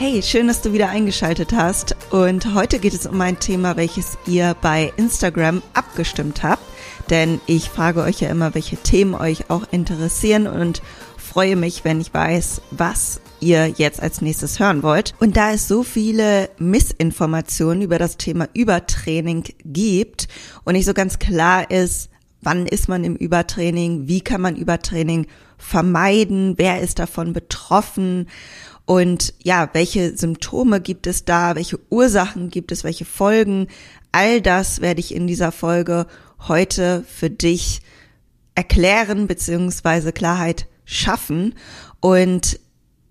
Hey, schön, dass du wieder eingeschaltet hast. Und heute geht es um ein Thema, welches ihr bei Instagram abgestimmt habt. Denn ich frage euch ja immer, welche Themen euch auch interessieren und freue mich, wenn ich weiß, was ihr jetzt als nächstes hören wollt. Und da es so viele Missinformationen über das Thema Übertraining gibt und nicht so ganz klar ist, wann ist man im Übertraining, wie kann man Übertraining vermeiden, wer ist davon betroffen und ja, welche Symptome gibt es da? Welche Ursachen gibt es? Welche Folgen? All das werde ich in dieser Folge heute für dich erklären beziehungsweise Klarheit schaffen. Und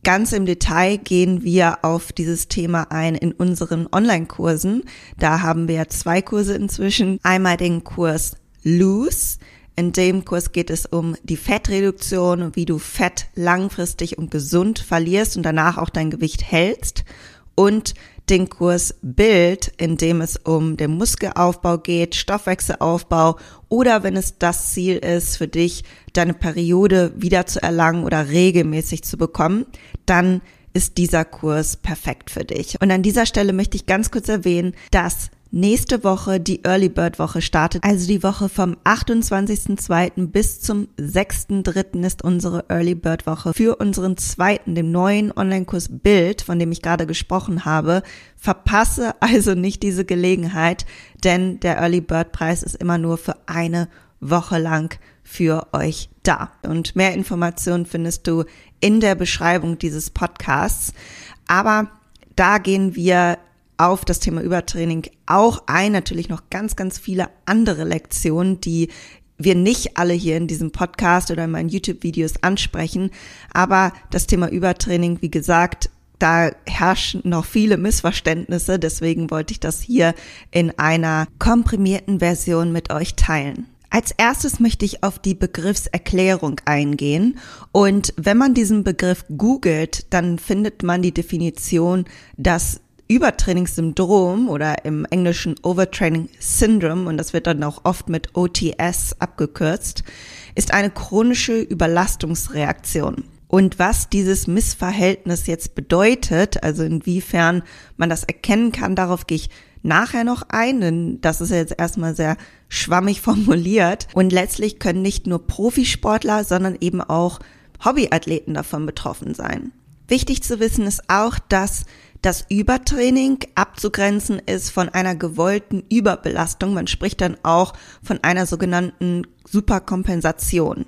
ganz im Detail gehen wir auf dieses Thema ein in unseren Online-Kursen. Da haben wir zwei Kurse inzwischen. Einmal den Kurs Loose in dem Kurs geht es um die Fettreduktion und wie du Fett langfristig und gesund verlierst und danach auch dein Gewicht hältst. Und den Kurs Bild, in dem es um den Muskelaufbau geht, Stoffwechselaufbau oder wenn es das Ziel ist für dich, deine Periode wieder zu erlangen oder regelmäßig zu bekommen, dann ist dieser Kurs perfekt für dich. Und an dieser Stelle möchte ich ganz kurz erwähnen, dass nächste Woche die Early Bird Woche startet. Also die Woche vom 28.02. bis zum 6.03. ist unsere Early Bird Woche für unseren zweiten, dem neuen Online-Kurs Bild, von dem ich gerade gesprochen habe. Verpasse also nicht diese Gelegenheit, denn der Early Bird Preis ist immer nur für eine Woche lang für euch da. Und mehr Informationen findest du in der Beschreibung dieses Podcasts. Aber da gehen wir auf das Thema Übertraining auch ein, natürlich noch ganz, ganz viele andere Lektionen, die wir nicht alle hier in diesem Podcast oder in meinen YouTube-Videos ansprechen. Aber das Thema Übertraining, wie gesagt, da herrschen noch viele Missverständnisse. Deswegen wollte ich das hier in einer komprimierten Version mit euch teilen. Als erstes möchte ich auf die Begriffserklärung eingehen. Und wenn man diesen Begriff googelt, dann findet man die Definition, dass Übertrainingssyndrom oder im Englischen Overtraining Syndrome, und das wird dann auch oft mit OTS abgekürzt, ist eine chronische Überlastungsreaktion. Und was dieses Missverhältnis jetzt bedeutet, also inwiefern man das erkennen kann, darauf gehe ich nachher noch ein, denn das ist jetzt erstmal sehr schwammig formuliert. Und letztlich können nicht nur Profisportler, sondern eben auch Hobbyathleten davon betroffen sein. Wichtig zu wissen ist auch, dass das Übertraining abzugrenzen ist von einer gewollten Überbelastung. Man spricht dann auch von einer sogenannten Superkompensation.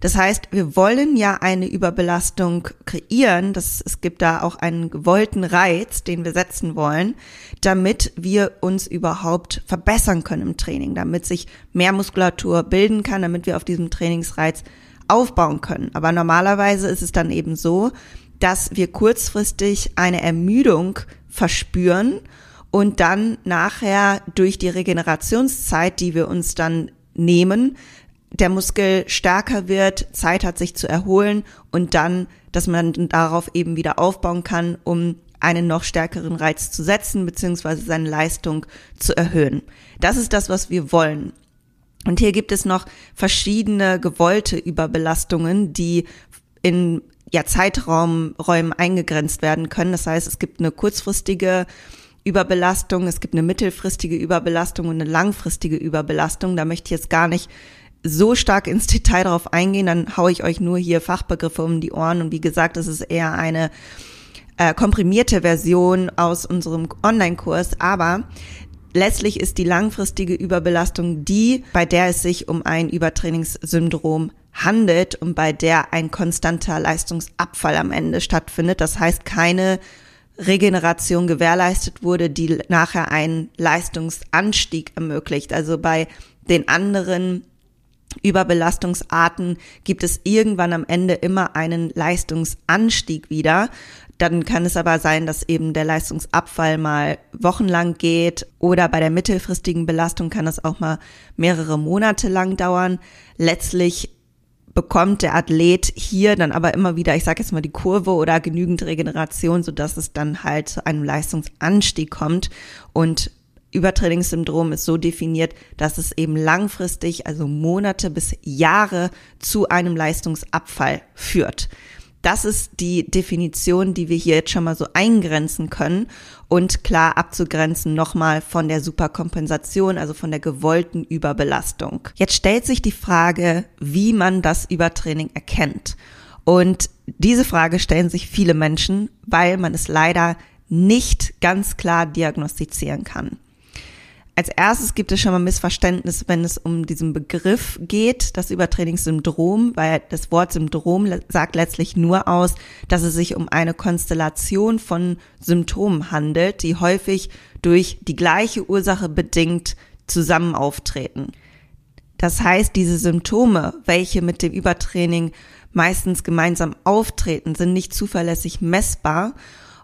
Das heißt, wir wollen ja eine Überbelastung kreieren. Das, es gibt da auch einen gewollten Reiz, den wir setzen wollen, damit wir uns überhaupt verbessern können im Training, damit sich mehr Muskulatur bilden kann, damit wir auf diesem Trainingsreiz aufbauen können. Aber normalerweise ist es dann eben so, dass wir kurzfristig eine Ermüdung verspüren und dann nachher durch die Regenerationszeit, die wir uns dann nehmen, der Muskel stärker wird, Zeit hat sich zu erholen und dann, dass man darauf eben wieder aufbauen kann, um einen noch stärkeren Reiz zu setzen, beziehungsweise seine Leistung zu erhöhen. Das ist das, was wir wollen. Und hier gibt es noch verschiedene gewollte Überbelastungen, die in ja, Zeitraumräumen eingegrenzt werden können. Das heißt, es gibt eine kurzfristige Überbelastung, es gibt eine mittelfristige Überbelastung und eine langfristige Überbelastung. Da möchte ich jetzt gar nicht so stark ins Detail drauf eingehen, dann haue ich euch nur hier Fachbegriffe um die Ohren. Und wie gesagt, es ist eher eine äh, komprimierte Version aus unserem Online-Kurs, aber letztlich ist die langfristige Überbelastung die, bei der es sich um ein Übertrainingssyndrom handelt und bei der ein konstanter Leistungsabfall am Ende stattfindet. Das heißt, keine Regeneration gewährleistet wurde, die nachher einen Leistungsanstieg ermöglicht. Also bei den anderen Überbelastungsarten gibt es irgendwann am Ende immer einen Leistungsanstieg wieder. Dann kann es aber sein, dass eben der Leistungsabfall mal wochenlang geht oder bei der mittelfristigen Belastung kann es auch mal mehrere Monate lang dauern. Letztlich bekommt der Athlet hier dann aber immer wieder, ich sage jetzt mal die Kurve oder genügend Regeneration, so dass es dann halt zu einem Leistungsanstieg kommt und Übertrainingssyndrom ist so definiert, dass es eben langfristig, also Monate bis Jahre zu einem Leistungsabfall führt. Das ist die Definition, die wir hier jetzt schon mal so eingrenzen können und klar abzugrenzen nochmal von der Superkompensation, also von der gewollten Überbelastung. Jetzt stellt sich die Frage, wie man das Übertraining erkennt. Und diese Frage stellen sich viele Menschen, weil man es leider nicht ganz klar diagnostizieren kann. Als erstes gibt es schon mal Missverständnis, wenn es um diesen Begriff geht, das Übertrainingssyndrom, weil das Wort Syndrom sagt letztlich nur aus, dass es sich um eine Konstellation von Symptomen handelt, die häufig durch die gleiche Ursache bedingt zusammen auftreten. Das heißt, diese Symptome, welche mit dem Übertraining meistens gemeinsam auftreten, sind nicht zuverlässig messbar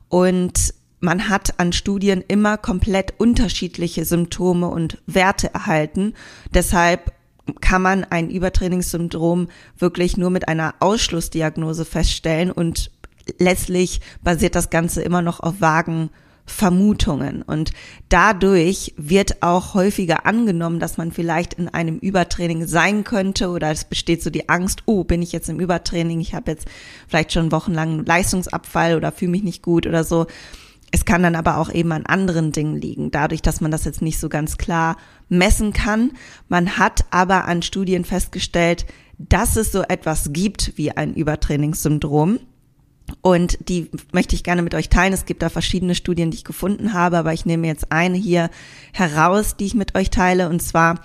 und man hat an Studien immer komplett unterschiedliche Symptome und Werte erhalten. Deshalb kann man ein Übertrainingssyndrom wirklich nur mit einer Ausschlussdiagnose feststellen und letztlich basiert das Ganze immer noch auf vagen Vermutungen. Und dadurch wird auch häufiger angenommen, dass man vielleicht in einem Übertraining sein könnte oder es besteht so die Angst, oh, bin ich jetzt im Übertraining, ich habe jetzt vielleicht schon wochenlang Leistungsabfall oder fühle mich nicht gut oder so. Es kann dann aber auch eben an anderen Dingen liegen, dadurch, dass man das jetzt nicht so ganz klar messen kann. Man hat aber an Studien festgestellt, dass es so etwas gibt wie ein Übertrainingssyndrom. Und die möchte ich gerne mit euch teilen. Es gibt da verschiedene Studien, die ich gefunden habe, aber ich nehme jetzt eine hier heraus, die ich mit euch teile. Und zwar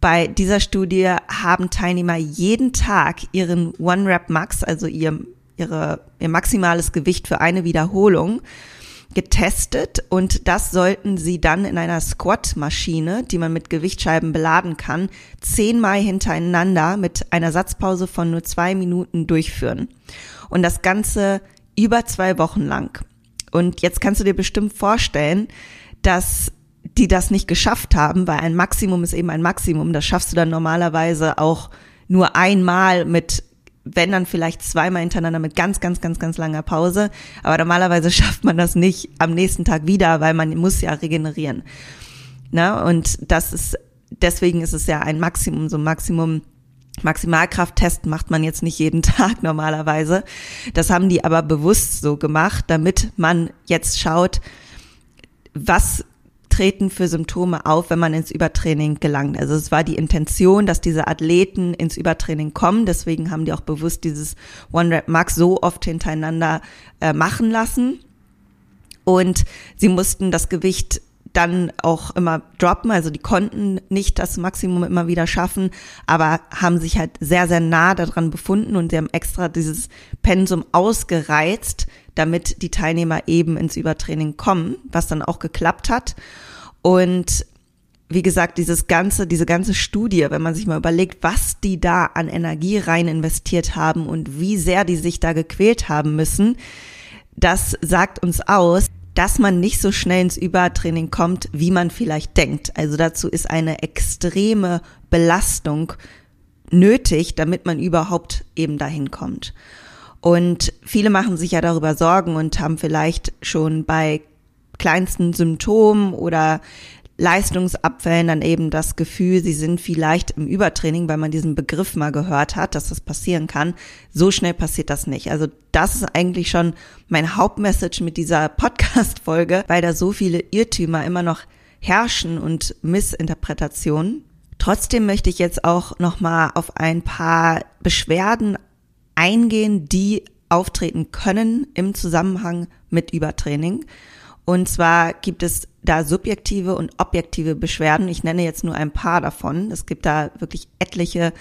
bei dieser Studie haben Teilnehmer jeden Tag ihren One Rep Max, also ihr, ihre, ihr maximales Gewicht für eine Wiederholung, getestet und das sollten sie dann in einer Squat-Maschine, die man mit Gewichtscheiben beladen kann, zehnmal hintereinander mit einer Satzpause von nur zwei Minuten durchführen. Und das Ganze über zwei Wochen lang. Und jetzt kannst du dir bestimmt vorstellen, dass die das nicht geschafft haben, weil ein Maximum ist eben ein Maximum. Das schaffst du dann normalerweise auch nur einmal mit wenn dann vielleicht zweimal hintereinander mit ganz, ganz, ganz, ganz langer Pause. Aber normalerweise schafft man das nicht am nächsten Tag wieder, weil man muss ja regenerieren. Na, und das ist, deswegen ist es ja ein Maximum, so ein Maximum. Maximalkrafttest macht man jetzt nicht jeden Tag normalerweise. Das haben die aber bewusst so gemacht, damit man jetzt schaut, was treten für Symptome auf, wenn man ins Übertraining gelangt. Also es war die Intention, dass diese Athleten ins Übertraining kommen. Deswegen haben die auch bewusst dieses One Rep Max so oft hintereinander äh, machen lassen. Und sie mussten das Gewicht dann auch immer droppen. Also die konnten nicht das Maximum immer wieder schaffen, aber haben sich halt sehr, sehr nah daran befunden und sie haben extra dieses Pensum ausgereizt, damit die Teilnehmer eben ins Übertraining kommen, was dann auch geklappt hat. Und wie gesagt, dieses ganze, diese ganze Studie, wenn man sich mal überlegt, was die da an Energie rein investiert haben und wie sehr die sich da gequält haben müssen, das sagt uns aus, dass man nicht so schnell ins Übertraining kommt, wie man vielleicht denkt. Also dazu ist eine extreme Belastung nötig, damit man überhaupt eben dahin kommt. Und viele machen sich ja darüber Sorgen und haben vielleicht schon bei kleinsten Symptomen oder Leistungsabfällen dann eben das Gefühl, sie sind vielleicht im Übertraining, weil man diesen Begriff mal gehört hat, dass das passieren kann. So schnell passiert das nicht. Also das ist eigentlich schon mein Hauptmessage mit dieser Podcast-Folge, weil da so viele Irrtümer immer noch herrschen und Missinterpretationen. Trotzdem möchte ich jetzt auch nochmal auf ein paar Beschwerden eingehen, die auftreten können im Zusammenhang mit Übertraining. Und zwar gibt es da subjektive und objektive Beschwerden. Ich nenne jetzt nur ein paar davon. Es gibt da wirklich etliche,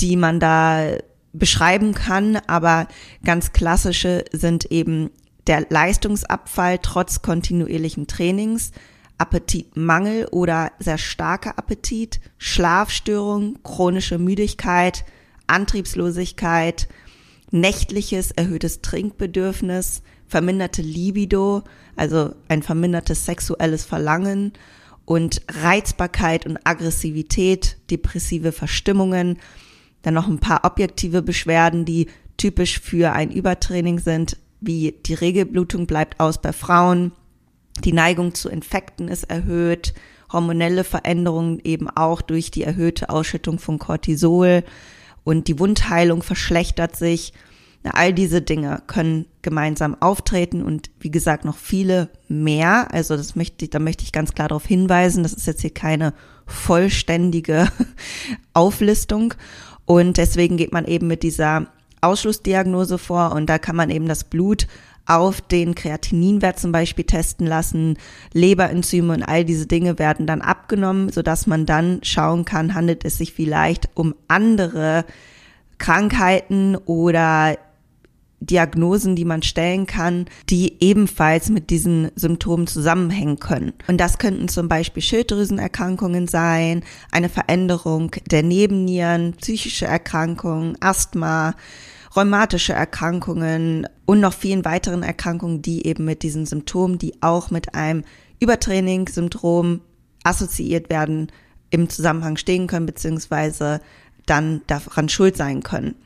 die man da beschreiben kann, aber ganz klassische sind eben der Leistungsabfall trotz kontinuierlichen Trainings, Appetitmangel oder sehr starker Appetit, Schlafstörung, chronische Müdigkeit, Antriebslosigkeit, nächtliches erhöhtes Trinkbedürfnis, verminderte Libido, also ein vermindertes sexuelles Verlangen und Reizbarkeit und Aggressivität, depressive Verstimmungen, dann noch ein paar objektive Beschwerden, die typisch für ein Übertraining sind, wie die Regelblutung bleibt aus bei Frauen, die Neigung zu Infekten ist erhöht, hormonelle Veränderungen eben auch durch die erhöhte Ausschüttung von Cortisol und die Wundheilung verschlechtert sich. All diese Dinge können gemeinsam auftreten und wie gesagt noch viele mehr. Also das möchte ich, da möchte ich ganz klar darauf hinweisen. Das ist jetzt hier keine vollständige Auflistung. Und deswegen geht man eben mit dieser Ausschlussdiagnose vor und da kann man eben das Blut auf den Kreatininwert zum Beispiel testen lassen, Leberenzyme und all diese Dinge werden dann abgenommen, sodass man dann schauen kann, handelt es sich vielleicht um andere Krankheiten oder Diagnosen, die man stellen kann, die ebenfalls mit diesen Symptomen zusammenhängen können. Und das könnten zum Beispiel Schilddrüsenerkrankungen sein, eine Veränderung der Nebennieren, psychische Erkrankungen, Asthma, rheumatische Erkrankungen und noch vielen weiteren Erkrankungen, die eben mit diesen Symptomen, die auch mit einem Übertraining-Syndrom assoziiert werden, im Zusammenhang stehen können, beziehungsweise dann daran schuld sein können.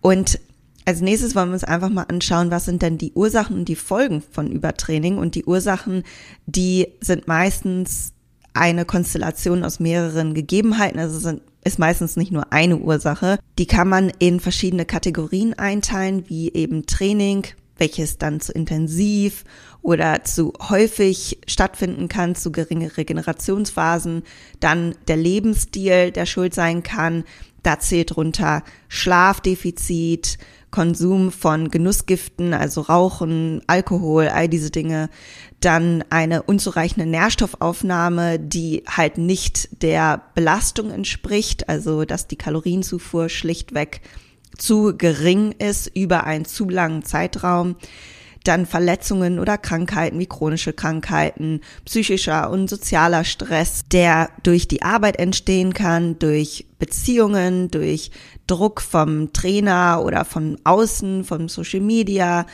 Und als nächstes wollen wir uns einfach mal anschauen, was sind denn die Ursachen und die Folgen von Übertraining. Und die Ursachen, die sind meistens eine Konstellation aus mehreren Gegebenheiten. Also sind ist meistens nicht nur eine Ursache. Die kann man in verschiedene Kategorien einteilen, wie eben Training, welches dann zu intensiv oder zu häufig stattfinden kann, zu geringe Regenerationsphasen, dann der Lebensstil, der schuld sein kann. Da zählt runter Schlafdefizit, Konsum von Genussgiften, also Rauchen, Alkohol, all diese Dinge, dann eine unzureichende Nährstoffaufnahme, die halt nicht der Belastung entspricht, also dass die Kalorienzufuhr schlichtweg zu gering ist über einen zu langen Zeitraum dann Verletzungen oder Krankheiten wie chronische Krankheiten, psychischer und sozialer Stress, der durch die Arbeit entstehen kann, durch Beziehungen, durch Druck vom Trainer oder von außen, von Social Media,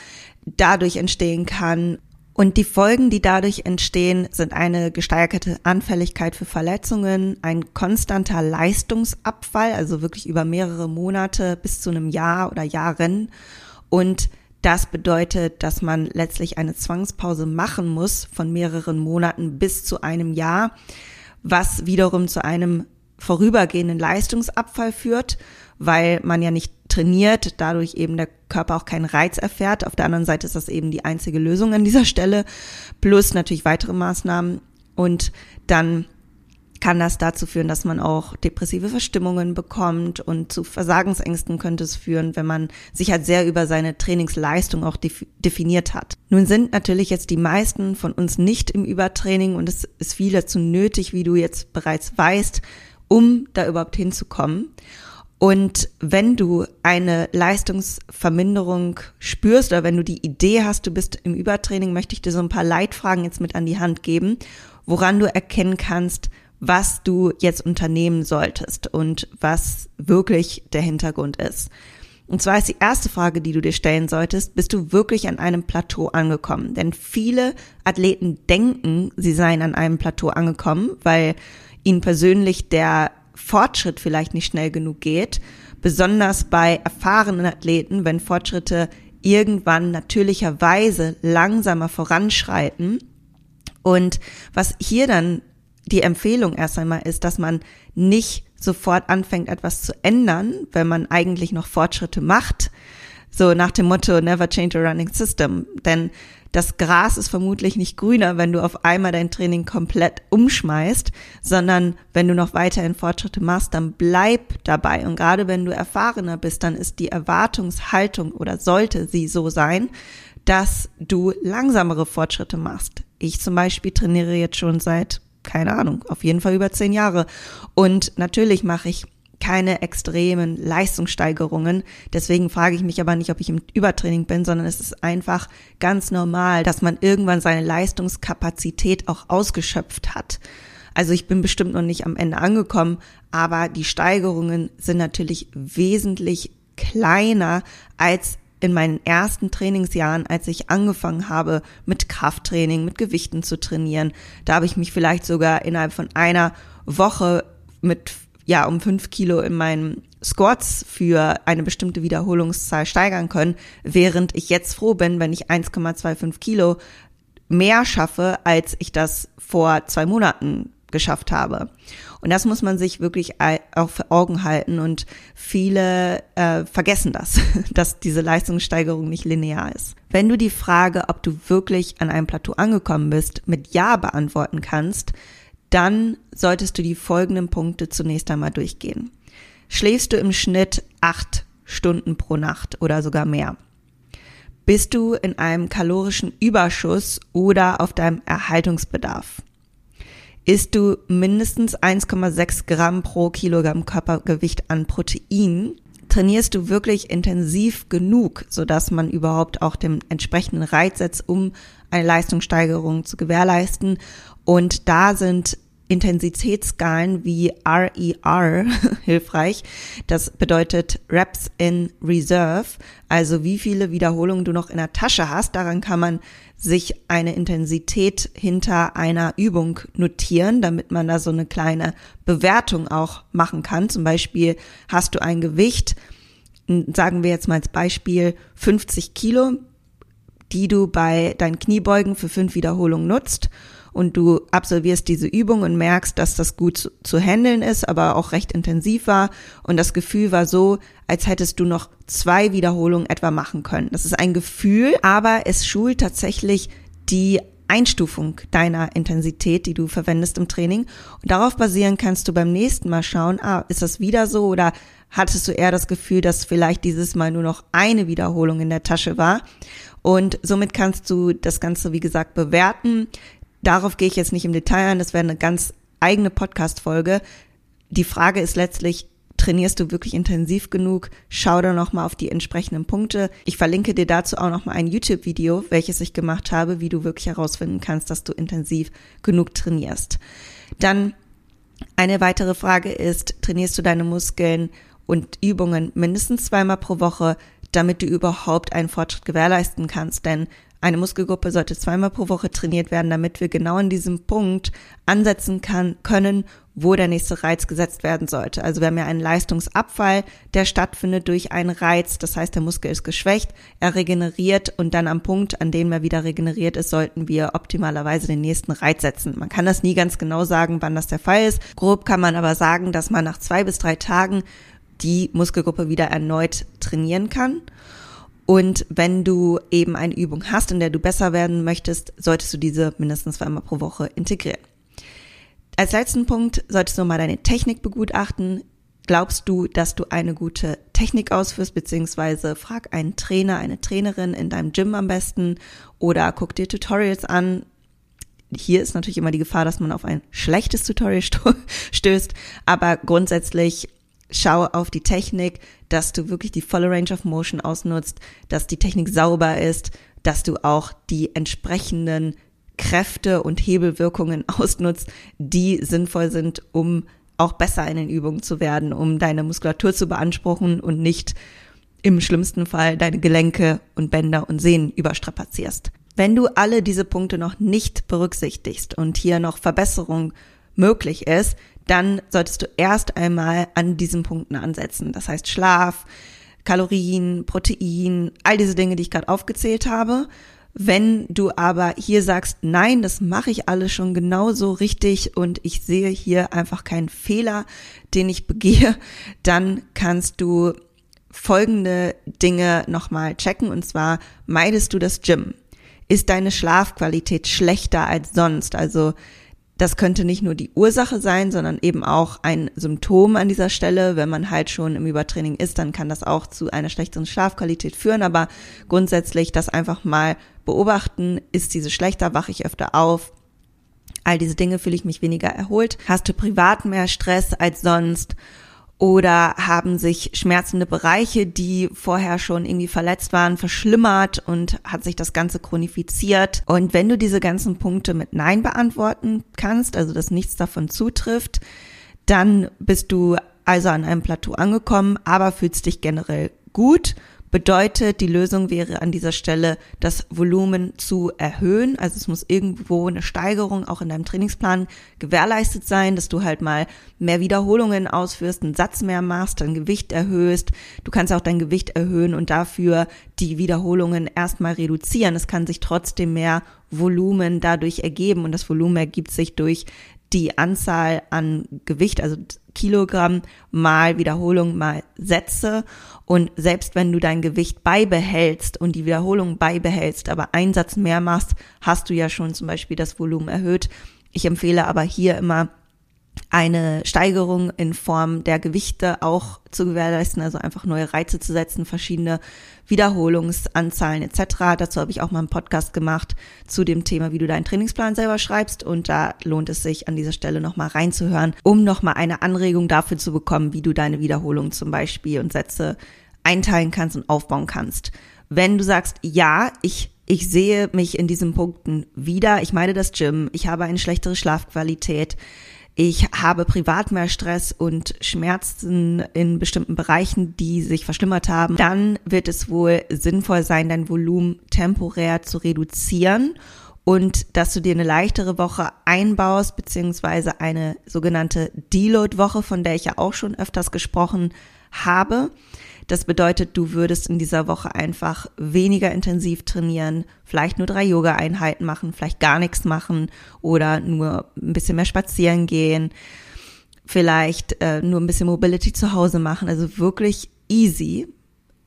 dadurch entstehen kann. Und die Folgen, die dadurch entstehen, sind eine gesteigerte Anfälligkeit für Verletzungen, ein konstanter Leistungsabfall, also wirklich über mehrere Monate bis zu einem Jahr oder Jahren und das bedeutet, dass man letztlich eine Zwangspause machen muss von mehreren Monaten bis zu einem Jahr, was wiederum zu einem vorübergehenden Leistungsabfall führt, weil man ja nicht trainiert, dadurch eben der Körper auch keinen Reiz erfährt. Auf der anderen Seite ist das eben die einzige Lösung an dieser Stelle, plus natürlich weitere Maßnahmen und dann kann das dazu führen, dass man auch depressive Verstimmungen bekommt und zu Versagensängsten könnte es führen, wenn man sich halt sehr über seine Trainingsleistung auch definiert hat. Nun sind natürlich jetzt die meisten von uns nicht im Übertraining und es ist viel dazu nötig, wie du jetzt bereits weißt, um da überhaupt hinzukommen. Und wenn du eine Leistungsverminderung spürst oder wenn du die Idee hast, du bist im Übertraining, möchte ich dir so ein paar Leitfragen jetzt mit an die Hand geben, woran du erkennen kannst, was du jetzt unternehmen solltest und was wirklich der Hintergrund ist. Und zwar ist die erste Frage, die du dir stellen solltest, bist du wirklich an einem Plateau angekommen? Denn viele Athleten denken, sie seien an einem Plateau angekommen, weil ihnen persönlich der Fortschritt vielleicht nicht schnell genug geht. Besonders bei erfahrenen Athleten, wenn Fortschritte irgendwann natürlicherweise langsamer voranschreiten. Und was hier dann die Empfehlung erst einmal ist, dass man nicht sofort anfängt, etwas zu ändern, wenn man eigentlich noch Fortschritte macht. So nach dem Motto, never change a running system. Denn das Gras ist vermutlich nicht grüner, wenn du auf einmal dein Training komplett umschmeißt, sondern wenn du noch weiterhin Fortschritte machst, dann bleib dabei. Und gerade wenn du erfahrener bist, dann ist die Erwartungshaltung oder sollte sie so sein, dass du langsamere Fortschritte machst. Ich zum Beispiel trainiere jetzt schon seit keine Ahnung, auf jeden Fall über zehn Jahre. Und natürlich mache ich keine extremen Leistungssteigerungen. Deswegen frage ich mich aber nicht, ob ich im Übertraining bin, sondern es ist einfach ganz normal, dass man irgendwann seine Leistungskapazität auch ausgeschöpft hat. Also ich bin bestimmt noch nicht am Ende angekommen, aber die Steigerungen sind natürlich wesentlich kleiner als in meinen ersten Trainingsjahren, als ich angefangen habe mit Krafttraining, mit Gewichten zu trainieren. Da habe ich mich vielleicht sogar innerhalb von einer Woche mit ja um fünf Kilo in meinen Squats für eine bestimmte Wiederholungszahl steigern können, während ich jetzt froh bin, wenn ich 1,25 Kilo mehr schaffe, als ich das vor zwei Monaten geschafft habe. Und das muss man sich wirklich auch vor Augen halten und viele äh, vergessen das, dass diese Leistungssteigerung nicht linear ist. Wenn du die Frage, ob du wirklich an einem Plateau angekommen bist, mit Ja beantworten kannst, dann solltest du die folgenden Punkte zunächst einmal durchgehen. Schläfst du im Schnitt acht Stunden pro Nacht oder sogar mehr? Bist du in einem kalorischen Überschuss oder auf deinem Erhaltungsbedarf? Isst du mindestens 1,6 Gramm pro Kilogramm Körpergewicht an Protein? Trainierst du wirklich intensiv genug, sodass man überhaupt auch den entsprechenden Reiz setzt, um eine Leistungssteigerung zu gewährleisten? Und da sind Intensitätsskalen wie RER hilfreich. Das bedeutet Reps in Reserve, also wie viele Wiederholungen du noch in der Tasche hast. Daran kann man sich eine Intensität hinter einer Übung notieren, damit man da so eine kleine Bewertung auch machen kann. Zum Beispiel hast du ein Gewicht, sagen wir jetzt mal als Beispiel 50 Kilo, die du bei deinen Kniebeugen für fünf Wiederholungen nutzt und du absolvierst diese Übung und merkst, dass das gut zu, zu handeln ist, aber auch recht intensiv war und das Gefühl war so, als hättest du noch zwei Wiederholungen etwa machen können. Das ist ein Gefühl, aber es schult tatsächlich die Einstufung deiner Intensität, die du verwendest im Training. Und darauf basieren kannst du beim nächsten Mal schauen, ah, ist das wieder so oder hattest du eher das Gefühl, dass vielleicht dieses Mal nur noch eine Wiederholung in der Tasche war? Und somit kannst du das Ganze, wie gesagt, bewerten. Darauf gehe ich jetzt nicht im Detail ein, das wäre eine ganz eigene Podcast-Folge. Die Frage ist letztlich, trainierst du wirklich intensiv genug? Schau da nochmal auf die entsprechenden Punkte. Ich verlinke dir dazu auch nochmal ein YouTube-Video, welches ich gemacht habe, wie du wirklich herausfinden kannst, dass du intensiv genug trainierst. Dann eine weitere Frage ist, trainierst du deine Muskeln und Übungen mindestens zweimal pro Woche, damit du überhaupt einen Fortschritt gewährleisten kannst? Denn eine Muskelgruppe sollte zweimal pro Woche trainiert werden, damit wir genau in diesem Punkt ansetzen kann, können, wo der nächste Reiz gesetzt werden sollte. Also wir haben ja einen Leistungsabfall, der stattfindet durch einen Reiz. Das heißt, der Muskel ist geschwächt, er regeneriert und dann am Punkt, an dem er wieder regeneriert ist, sollten wir optimalerweise den nächsten Reiz setzen. Man kann das nie ganz genau sagen, wann das der Fall ist. Grob kann man aber sagen, dass man nach zwei bis drei Tagen die Muskelgruppe wieder erneut trainieren kann. Und wenn du eben eine Übung hast, in der du besser werden möchtest, solltest du diese mindestens zweimal pro Woche integrieren. Als letzten Punkt solltest du mal deine Technik begutachten. Glaubst du, dass du eine gute Technik ausführst, beziehungsweise frag einen Trainer, eine Trainerin in deinem Gym am besten oder guck dir Tutorials an. Hier ist natürlich immer die Gefahr, dass man auf ein schlechtes Tutorial stößt, aber grundsätzlich schau auf die Technik, dass du wirklich die volle Range of Motion ausnutzt, dass die Technik sauber ist, dass du auch die entsprechenden Kräfte und Hebelwirkungen ausnutzt, die sinnvoll sind, um auch besser in den Übungen zu werden, um deine Muskulatur zu beanspruchen und nicht im schlimmsten Fall deine Gelenke und Bänder und Sehnen überstrapazierst. Wenn du alle diese Punkte noch nicht berücksichtigst und hier noch Verbesserung möglich ist, dann solltest du erst einmal an diesen Punkten ansetzen. Das heißt Schlaf, Kalorien, Protein, all diese Dinge, die ich gerade aufgezählt habe. Wenn du aber hier sagst, nein, das mache ich alles schon genauso richtig und ich sehe hier einfach keinen Fehler, den ich begehe, dann kannst du folgende Dinge nochmal checken und zwar meidest du das Gym. Ist deine Schlafqualität schlechter als sonst? Also das könnte nicht nur die Ursache sein, sondern eben auch ein Symptom an dieser Stelle. Wenn man halt schon im Übertraining ist, dann kann das auch zu einer schlechteren Schlafqualität führen. Aber grundsätzlich das einfach mal beobachten. Ist diese schlechter? Wache ich öfter auf? All diese Dinge fühle ich mich weniger erholt. Hast du privat mehr Stress als sonst? Oder haben sich schmerzende Bereiche, die vorher schon irgendwie verletzt waren, verschlimmert und hat sich das Ganze chronifiziert. Und wenn du diese ganzen Punkte mit Nein beantworten kannst, also dass nichts davon zutrifft, dann bist du also an einem Plateau angekommen, aber fühlst dich generell gut Bedeutet, die Lösung wäre an dieser Stelle, das Volumen zu erhöhen. Also es muss irgendwo eine Steigerung auch in deinem Trainingsplan gewährleistet sein, dass du halt mal mehr Wiederholungen ausführst, einen Satz mehr machst, dein Gewicht erhöhst. Du kannst auch dein Gewicht erhöhen und dafür die Wiederholungen erstmal reduzieren. Es kann sich trotzdem mehr Volumen dadurch ergeben und das Volumen ergibt sich durch die Anzahl an Gewicht, also Kilogramm mal Wiederholung mal Sätze. Und selbst wenn du dein Gewicht beibehältst und die Wiederholung beibehältst, aber einen Satz mehr machst, hast du ja schon zum Beispiel das Volumen erhöht. Ich empfehle aber hier immer eine Steigerung in Form der Gewichte auch zu gewährleisten, also einfach neue Reize zu setzen, verschiedene Wiederholungsanzahlen etc. Dazu habe ich auch mal einen Podcast gemacht zu dem Thema, wie du deinen Trainingsplan selber schreibst und da lohnt es sich an dieser Stelle nochmal reinzuhören, um nochmal eine Anregung dafür zu bekommen, wie du deine Wiederholungen zum Beispiel und Sätze einteilen kannst und aufbauen kannst. Wenn du sagst, ja, ich ich sehe mich in diesen Punkten wieder. Ich meine das Gym. Ich habe eine schlechtere Schlafqualität ich habe privat mehr Stress und Schmerzen in bestimmten Bereichen, die sich verschlimmert haben, dann wird es wohl sinnvoll sein, dein Volumen temporär zu reduzieren und dass du dir eine leichtere Woche einbaust, beziehungsweise eine sogenannte Deload-Woche, von der ich ja auch schon öfters gesprochen habe. Das bedeutet, du würdest in dieser Woche einfach weniger intensiv trainieren, vielleicht nur drei Yoga-Einheiten machen, vielleicht gar nichts machen oder nur ein bisschen mehr spazieren gehen, vielleicht äh, nur ein bisschen Mobility zu Hause machen. Also wirklich easy,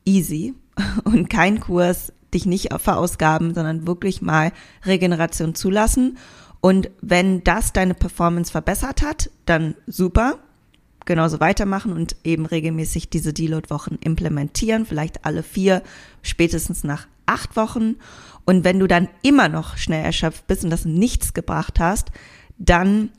easy und kein Kurs, dich nicht verausgaben, sondern wirklich mal Regeneration zulassen. Und wenn das deine Performance verbessert hat, dann super genauso weitermachen und eben regelmäßig diese Deload-Wochen implementieren, vielleicht alle vier, spätestens nach acht Wochen. Und wenn du dann immer noch schnell erschöpft bist und das nichts gebracht hast, dann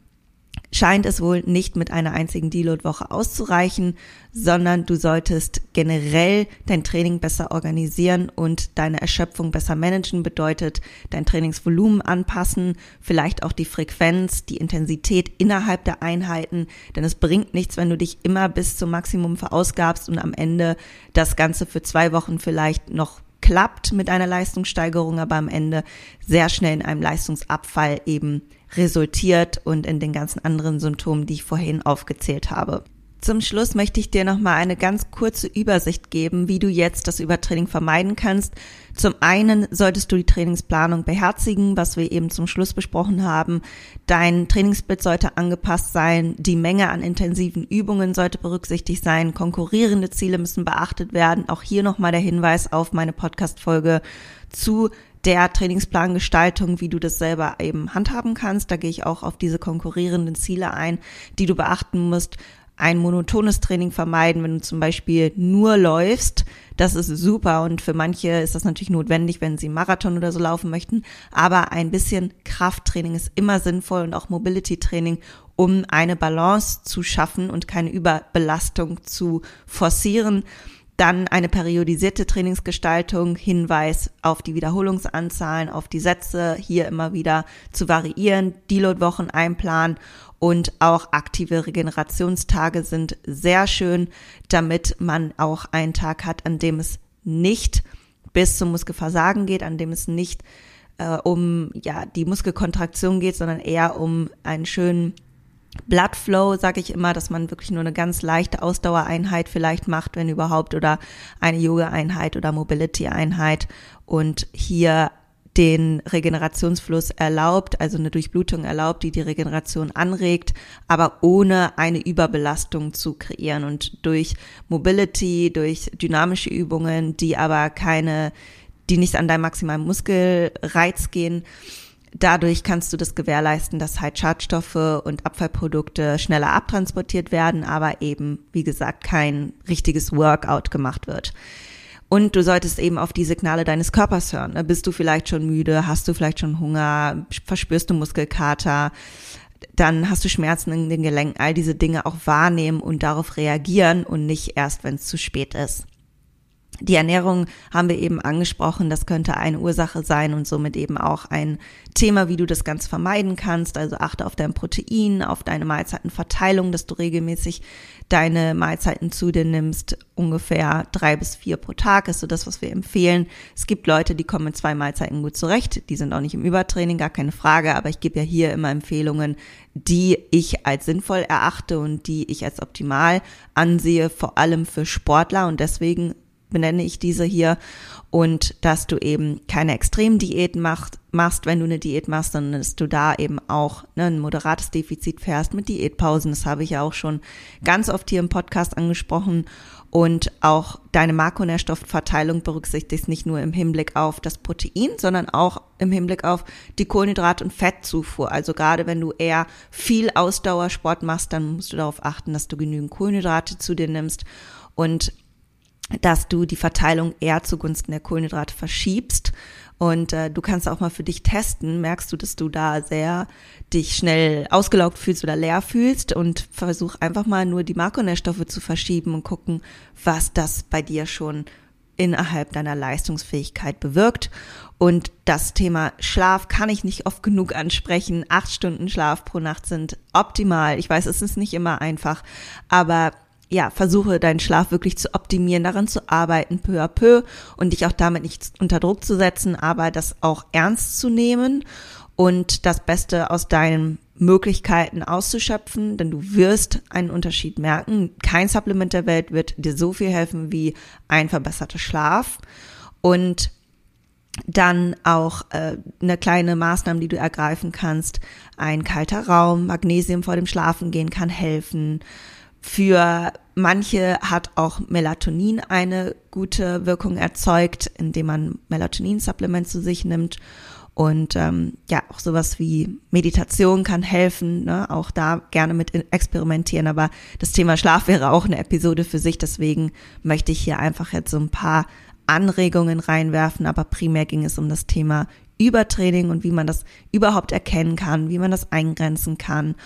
scheint es wohl nicht mit einer einzigen Deload-Woche auszureichen, sondern du solltest generell dein Training besser organisieren und deine Erschöpfung besser managen, bedeutet dein Trainingsvolumen anpassen, vielleicht auch die Frequenz, die Intensität innerhalb der Einheiten, denn es bringt nichts, wenn du dich immer bis zum Maximum verausgabst und am Ende das Ganze für zwei Wochen vielleicht noch klappt mit einer Leistungssteigerung, aber am Ende sehr schnell in einem Leistungsabfall eben resultiert und in den ganzen anderen Symptomen, die ich vorhin aufgezählt habe. Zum Schluss möchte ich dir nochmal eine ganz kurze Übersicht geben, wie du jetzt das Übertraining vermeiden kannst. Zum einen solltest du die Trainingsplanung beherzigen, was wir eben zum Schluss besprochen haben. Dein Trainingsbild sollte angepasst sein, die Menge an intensiven Übungen sollte berücksichtigt sein, konkurrierende Ziele müssen beachtet werden. Auch hier nochmal der Hinweis auf meine Podcast-Folge zu der Trainingsplangestaltung, wie du das selber eben handhaben kannst. Da gehe ich auch auf diese konkurrierenden Ziele ein, die du beachten musst. Ein monotones Training vermeiden, wenn du zum Beispiel nur läufst. Das ist super und für manche ist das natürlich notwendig, wenn sie Marathon oder so laufen möchten. Aber ein bisschen Krafttraining ist immer sinnvoll und auch Mobility Training, um eine Balance zu schaffen und keine Überbelastung zu forcieren. Dann eine periodisierte Trainingsgestaltung, Hinweis auf die Wiederholungsanzahlen, auf die Sätze, hier immer wieder zu variieren, Deload-Wochen einplanen und auch aktive Regenerationstage sind sehr schön, damit man auch einen Tag hat, an dem es nicht bis zum Muskelversagen geht, an dem es nicht äh, um ja die Muskelkontraktion geht, sondern eher um einen schönen Bloodflow, sage ich immer, dass man wirklich nur eine ganz leichte Ausdauereinheit vielleicht macht, wenn überhaupt, oder eine Yoga-Einheit oder Mobility-Einheit. Und hier den Regenerationsfluss erlaubt, also eine Durchblutung erlaubt, die die Regeneration anregt, aber ohne eine Überbelastung zu kreieren. Und durch Mobility, durch dynamische Übungen, die aber keine, die nicht an deinen maximalen Muskelreiz gehen, Dadurch kannst du das gewährleisten, dass halt Schadstoffe und Abfallprodukte schneller abtransportiert werden, aber eben, wie gesagt, kein richtiges Workout gemacht wird. Und du solltest eben auf die Signale deines Körpers hören. Bist du vielleicht schon müde? Hast du vielleicht schon Hunger? Verspürst du Muskelkater? dann hast du Schmerzen in den Gelenken, all diese Dinge auch wahrnehmen und darauf reagieren und nicht erst, wenn es zu spät ist. Die Ernährung haben wir eben angesprochen, das könnte eine Ursache sein und somit eben auch ein Thema, wie du das Ganze vermeiden kannst. Also achte auf dein Protein, auf deine Mahlzeitenverteilung, dass du regelmäßig deine Mahlzeiten zu dir nimmst. Ungefähr drei bis vier pro Tag ist so das, was wir empfehlen. Es gibt Leute, die kommen mit zwei Mahlzeiten gut zurecht. Die sind auch nicht im Übertraining, gar keine Frage. Aber ich gebe ja hier immer Empfehlungen, die ich als sinnvoll erachte und die ich als optimal ansehe, vor allem für Sportler. Und deswegen benenne ich diese hier und dass du eben keine Extremdiäten machst, machst, wenn du eine Diät machst, sondern dass du da eben auch ne, ein moderates Defizit fährst mit Diätpausen. Das habe ich ja auch schon ganz oft hier im Podcast angesprochen. Und auch deine Makronährstoffverteilung berücksichtigst nicht nur im Hinblick auf das Protein, sondern auch im Hinblick auf die Kohlenhydrat- und Fettzufuhr. Also gerade wenn du eher viel Ausdauersport machst, dann musst du darauf achten, dass du genügend Kohlenhydrate zu dir nimmst. Und dass du die Verteilung eher zugunsten der Kohlenhydrate verschiebst. Und äh, du kannst auch mal für dich testen, merkst du, dass du da sehr dich schnell ausgelaugt fühlst oder leer fühlst und versuch einfach mal nur die Makronährstoffe zu verschieben und gucken, was das bei dir schon innerhalb deiner Leistungsfähigkeit bewirkt. Und das Thema Schlaf kann ich nicht oft genug ansprechen. Acht Stunden Schlaf pro Nacht sind optimal. Ich weiß, es ist nicht immer einfach, aber ja, versuche deinen Schlaf wirklich zu optimieren, daran zu arbeiten, peu à peu und dich auch damit nicht unter Druck zu setzen, aber das auch ernst zu nehmen und das Beste aus deinen Möglichkeiten auszuschöpfen, denn du wirst einen Unterschied merken. Kein Supplement der Welt wird dir so viel helfen wie ein verbesserter Schlaf und dann auch äh, eine kleine Maßnahme, die du ergreifen kannst. Ein kalter Raum, Magnesium vor dem Schlafengehen kann helfen. Für manche hat auch Melatonin eine gute Wirkung erzeugt, indem man Melatonin-Supplement zu sich nimmt. Und ähm, ja, auch sowas wie Meditation kann helfen, ne? auch da gerne mit experimentieren. Aber das Thema Schlaf wäre auch eine Episode für sich. Deswegen möchte ich hier einfach jetzt so ein paar Anregungen reinwerfen. Aber primär ging es um das Thema Übertraining und wie man das überhaupt erkennen kann, wie man das eingrenzen kann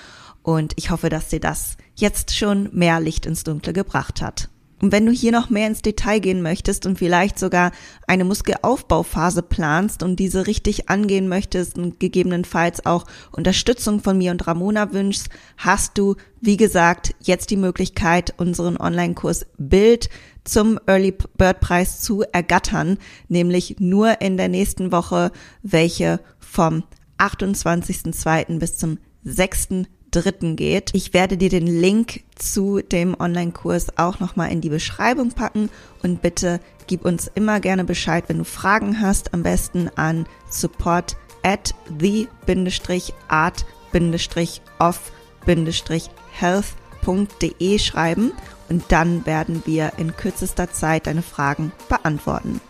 und ich hoffe, dass dir das jetzt schon mehr Licht ins Dunkle gebracht hat. Und wenn du hier noch mehr ins Detail gehen möchtest und vielleicht sogar eine Muskelaufbauphase planst und diese richtig angehen möchtest und gegebenenfalls auch Unterstützung von mir und Ramona wünschst, hast du, wie gesagt, jetzt die Möglichkeit, unseren Online-Kurs Bild zum Early Bird Preis zu ergattern, nämlich nur in der nächsten Woche, welche vom 28.02. bis zum 6 dritten geht. Ich werde dir den Link zu dem Online-Kurs auch nochmal in die Beschreibung packen und bitte gib uns immer gerne Bescheid, wenn du Fragen hast, am besten an support at the-art-of-health.de schreiben und dann werden wir in kürzester Zeit deine Fragen beantworten.